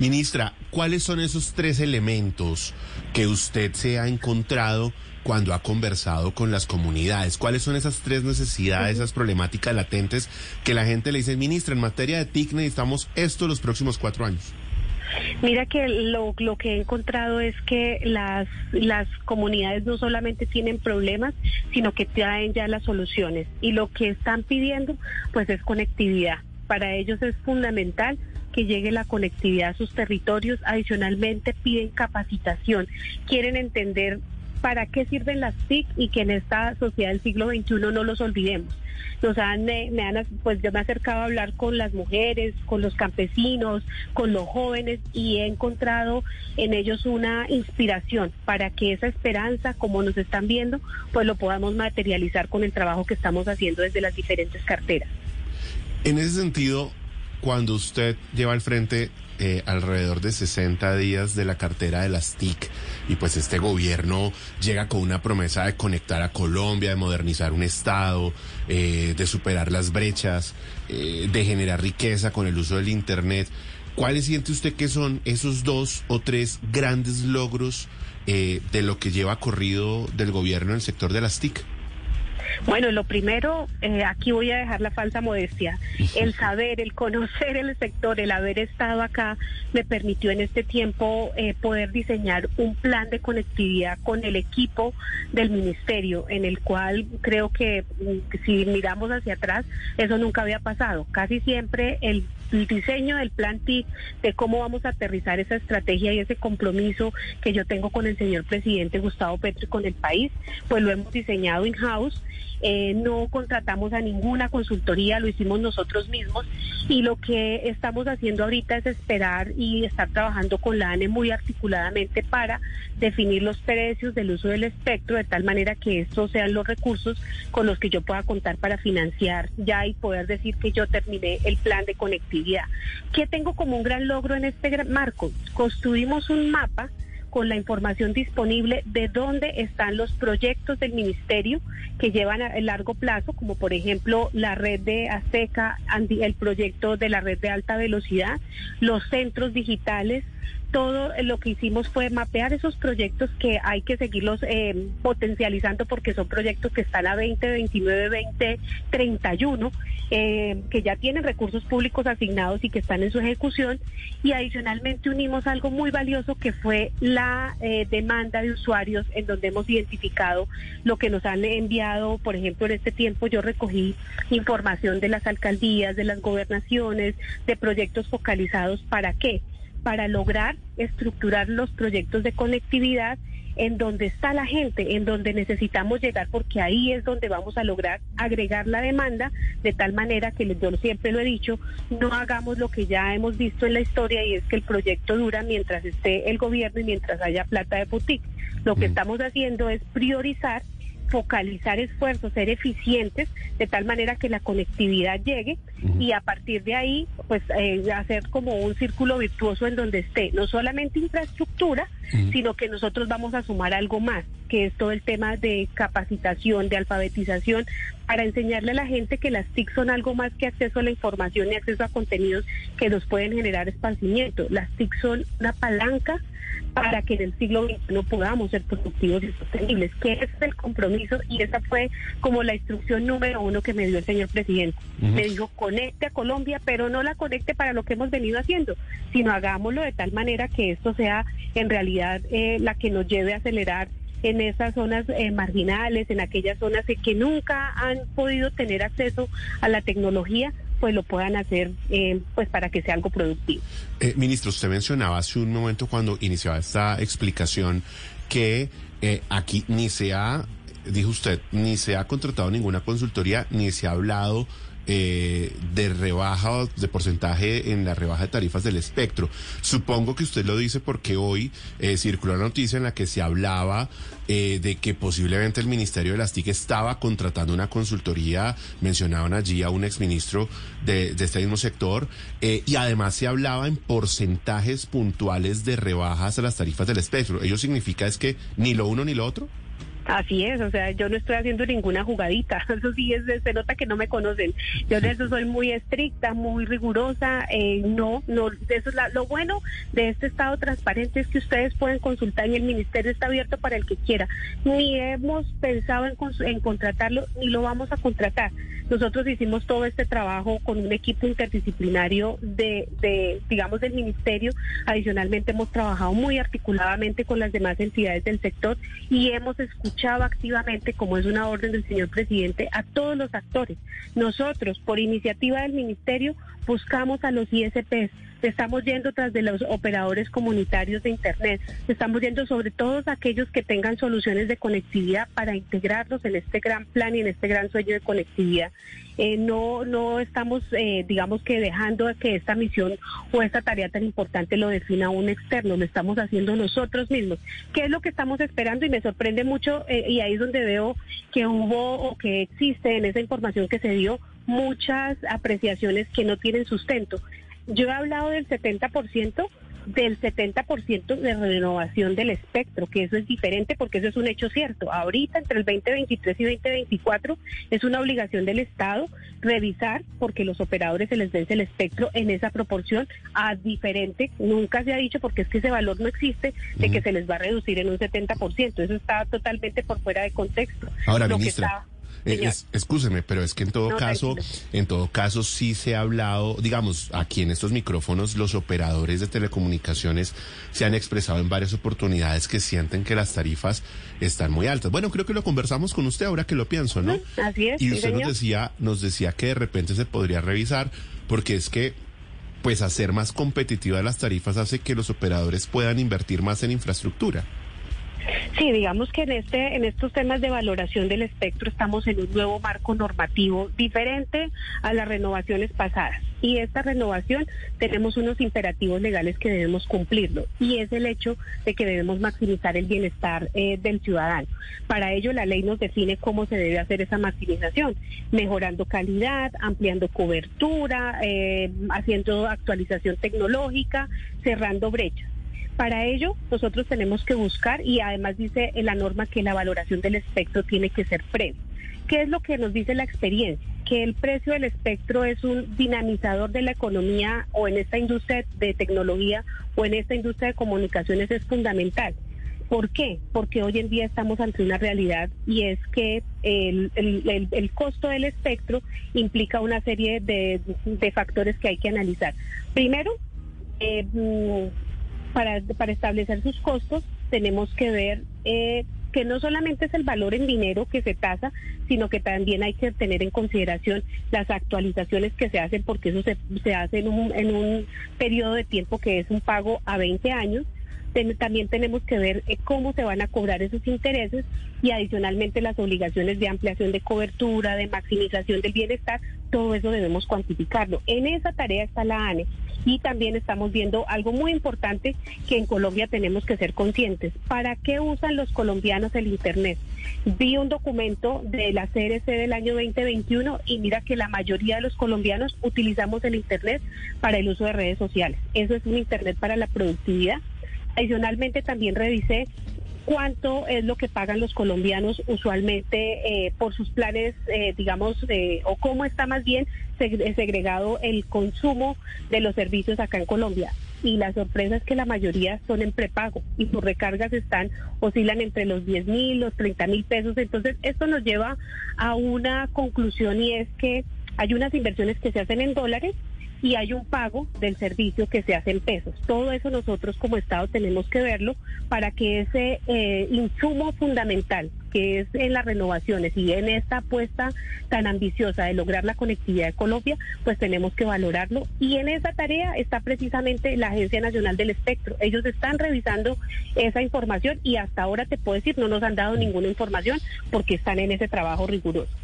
Ministra, ¿cuáles son esos tres elementos que usted se ha encontrado cuando ha conversado con las comunidades? ¿Cuáles son esas tres necesidades, esas problemáticas latentes que la gente le dice, ministra, en materia de TIC necesitamos esto los próximos cuatro años? Mira que lo, lo, que he encontrado es que las, las comunidades no solamente tienen problemas, sino que traen ya las soluciones. Y lo que están pidiendo, pues es conectividad. Para ellos es fundamental que llegue la conectividad a sus territorios. Adicionalmente piden capacitación. Quieren entender para qué sirven las TIC y que en esta sociedad del siglo XXI no los olvidemos. Nos han, han, pues yo me he acercado a hablar con las mujeres, con los campesinos, con los jóvenes y he encontrado en ellos una inspiración para que esa esperanza, como nos están viendo, pues lo podamos materializar con el trabajo que estamos haciendo desde las diferentes carteras. En ese sentido, cuando usted lleva al frente eh, alrededor de 60 días de la cartera de las TIC y pues este gobierno llega con una promesa de conectar a Colombia, de modernizar un Estado, eh, de superar las brechas, eh, de generar riqueza con el uso del Internet. ¿Cuáles siente usted que son esos dos o tres grandes logros de lo que lleva corrido del gobierno en el sector de las TIC? Bueno, lo primero, eh, aquí voy a dejar la falsa modestia. El saber, el conocer el sector, el haber estado acá, me permitió en este tiempo eh, poder diseñar un plan de conectividad con el equipo del ministerio, en el cual creo que mm, si miramos hacia atrás, eso nunca había pasado. Casi siempre el el diseño del plan TIC, de cómo vamos a aterrizar esa estrategia y ese compromiso que yo tengo con el señor presidente Gustavo Petro y con el país, pues lo hemos diseñado in-house. Eh, no contratamos a ninguna consultoría, lo hicimos nosotros mismos y lo que estamos haciendo ahorita es esperar y estar trabajando con la ANE muy articuladamente para definir los precios del uso del espectro de tal manera que estos sean los recursos con los que yo pueda contar para financiar ya y poder decir que yo terminé el plan de conectividad ¿Qué tengo como un gran logro en este marco? Construimos un mapa con la información disponible de dónde están los proyectos del ministerio que llevan a largo plazo, como por ejemplo la red de Azteca, el proyecto de la red de alta velocidad, los centros digitales, todo lo que hicimos fue mapear esos proyectos que hay que seguirlos eh, potencializando porque son proyectos que están a 20, 29, 20, 31, que ya tienen recursos públicos asignados y que están en su ejecución. Y adicionalmente unimos algo muy valioso que fue la eh, demanda de usuarios en donde hemos identificado lo que nos han enviado. Por ejemplo, en este tiempo yo recogí información de las alcaldías, de las gobernaciones, de proyectos focalizados. ¿Para qué? Para lograr estructurar los proyectos de conectividad en donde está la gente, en donde necesitamos llegar, porque ahí es donde vamos a lograr agregar la demanda, de tal manera que yo siempre lo he dicho, no hagamos lo que ya hemos visto en la historia y es que el proyecto dura mientras esté el gobierno y mientras haya plata de boutique. Lo que mm. estamos haciendo es priorizar focalizar esfuerzos, ser eficientes, de tal manera que la conectividad llegue y a partir de ahí, pues eh, hacer como un círculo virtuoso en donde esté no solamente infraestructura, sino que nosotros vamos a sumar algo más, que es todo el tema de capacitación, de alfabetización, para enseñarle a la gente que las TIC son algo más que acceso a la información y acceso a contenidos que nos pueden generar esparcimiento. Las TIC son una palanca para que en el siglo XXI podamos ser productivos y sostenibles, que ese es el compromiso y esa fue como la instrucción número uno que me dio el señor presidente. Me dijo, conecte a Colombia, pero no la conecte para lo que hemos venido haciendo, sino hagámoslo de tal manera que esto sea en realidad eh, la que nos lleve a acelerar en esas zonas eh, marginales, en aquellas zonas que nunca han podido tener acceso a la tecnología, pues lo puedan hacer eh, pues para que sea algo productivo. Eh, ministro, usted mencionaba hace un momento cuando iniciaba esta explicación que aquí ni se ha, dijo usted, ni se ha contratado ninguna consultoría, ni se ha hablado eh, de rebaja de porcentaje en la rebaja de tarifas del espectro. Supongo que usted lo dice porque hoy eh, circuló la noticia en la que se hablaba eh, de que posiblemente el Ministerio de las TIC estaba contratando una consultoría, mencionaban allí a un exministro de, de este mismo sector, y además se hablaba en porcentajes puntuales de rebajas a las tarifas del espectro. ¿Ello significa es que ni lo uno ni lo otro? Así es, o sea, yo no estoy haciendo ninguna jugadita, eso sí, es, se nota que no me conocen. Yo en eso soy muy estricta, muy rigurosa, eh, no, no, eso es lo bueno de este estado transparente es que ustedes pueden consultar y el ministerio está abierto para el que quiera. Ni hemos pensado en, en contratarlo, ni lo vamos a contratar. Nosotros hicimos todo este trabajo con un equipo interdisciplinario de, de, digamos, del ministerio. Adicionalmente hemos trabajado muy articuladamente con las demás entidades del sector y hemos escuchado activamente, como es una orden del señor presidente, a todos los actores. Nosotros, por iniciativa del ministerio, buscamos a los ISPs estamos yendo tras de los operadores comunitarios de Internet, estamos yendo sobre todos aquellos que tengan soluciones de conectividad para integrarlos en este gran plan y en este gran sueño de conectividad. Eh, no, no estamos, eh, digamos que dejando que esta misión o esta tarea tan importante lo defina un externo, lo estamos haciendo nosotros mismos. ¿Qué es lo que estamos esperando? Y me sorprende mucho, eh, y ahí es donde veo que hubo o que existe en esa información que se dio muchas apreciaciones que no tienen sustento. Yo he hablado del 70%, del 70% de renovación del espectro, que eso es diferente porque eso es un hecho cierto. Ahorita, entre el 2023 y 2024, es una obligación del Estado revisar, porque los operadores se les vence el espectro en esa proporción a diferente, nunca se ha dicho porque es que ese valor no existe, de que se les va a reducir en un 70%. Eso está totalmente por fuera de contexto. Ahora, ministra. Eh, escúcheme, pero es que en todo caso, en todo caso sí se ha hablado, digamos, aquí en estos micrófonos los operadores de telecomunicaciones se han expresado en varias oportunidades que sienten que las tarifas están muy altas. Bueno, creo que lo conversamos con usted ahora que lo pienso, ¿no? Así es. Y usted nos decía, nos decía que de repente se podría revisar porque es que pues hacer más competitivas las tarifas hace que los operadores puedan invertir más en infraestructura. Sí, digamos que en este, en estos temas de valoración del espectro estamos en un nuevo marco normativo diferente a las renovaciones pasadas. Y esta renovación tenemos unos imperativos legales que debemos cumplirlo. Y es el hecho de que debemos maximizar el bienestar eh, del ciudadano. Para ello la ley nos define cómo se debe hacer esa maximización, mejorando calidad, ampliando cobertura, eh, haciendo actualización tecnológica, cerrando brechas. Para ello, nosotros tenemos que buscar, y además dice en la norma que la valoración del espectro tiene que ser previa. ¿Qué es lo que nos dice la experiencia? Que el precio del espectro es un dinamizador de la economía o en esta industria de tecnología o en esta industria de comunicaciones es fundamental. ¿Por qué? Porque hoy en día estamos ante una realidad y es que el, costo del espectro implica una serie de, de factores que hay que analizar. Primero, eh, para, para establecer sus costos tenemos que ver eh, que no solamente es el valor en dinero que se tasa, sino que también hay que tener en consideración las actualizaciones que se hacen, porque eso se, se hace en un, en un periodo de tiempo que es un pago a 20 años. También tenemos que ver eh, cómo se van a cobrar esos intereses y adicionalmente las obligaciones de ampliación de cobertura, de maximización del bienestar, todo eso debemos cuantificarlo. En esa tarea está la ANE y también estamos viendo algo muy importante que en Colombia tenemos que ser conscientes. ¿Para qué usan los colombianos el Internet? Vi un documento de la CRC del año 2021 y mira que la mayoría de los colombianos utilizamos el Internet para el uso de redes sociales. Eso es un Internet para la productividad Adicionalmente también revisé cuánto es lo que pagan los colombianos usualmente eh, por sus planes, eh, digamos, eh, o cómo está más bien segregado el consumo de los servicios acá en Colombia. Y la sorpresa es que la mayoría son en prepago y sus recargas están, oscilan entre los 10 mil, los 30 mil pesos. Entonces, esto nos lleva a una conclusión y es que hay unas inversiones que se hacen en dólares y hay un pago del servicio que se hace en pesos. Todo eso nosotros como Estado tenemos que verlo para que ese eh, insumo fundamental que es en las renovaciones y en esta apuesta tan ambiciosa de lograr la conectividad de Colombia, pues tenemos que valorarlo. Y en esa tarea está precisamente la Agencia Nacional del Espectro. Ellos están revisando esa información y hasta ahora te puedo decir, no nos han dado ninguna información porque están en ese trabajo riguroso.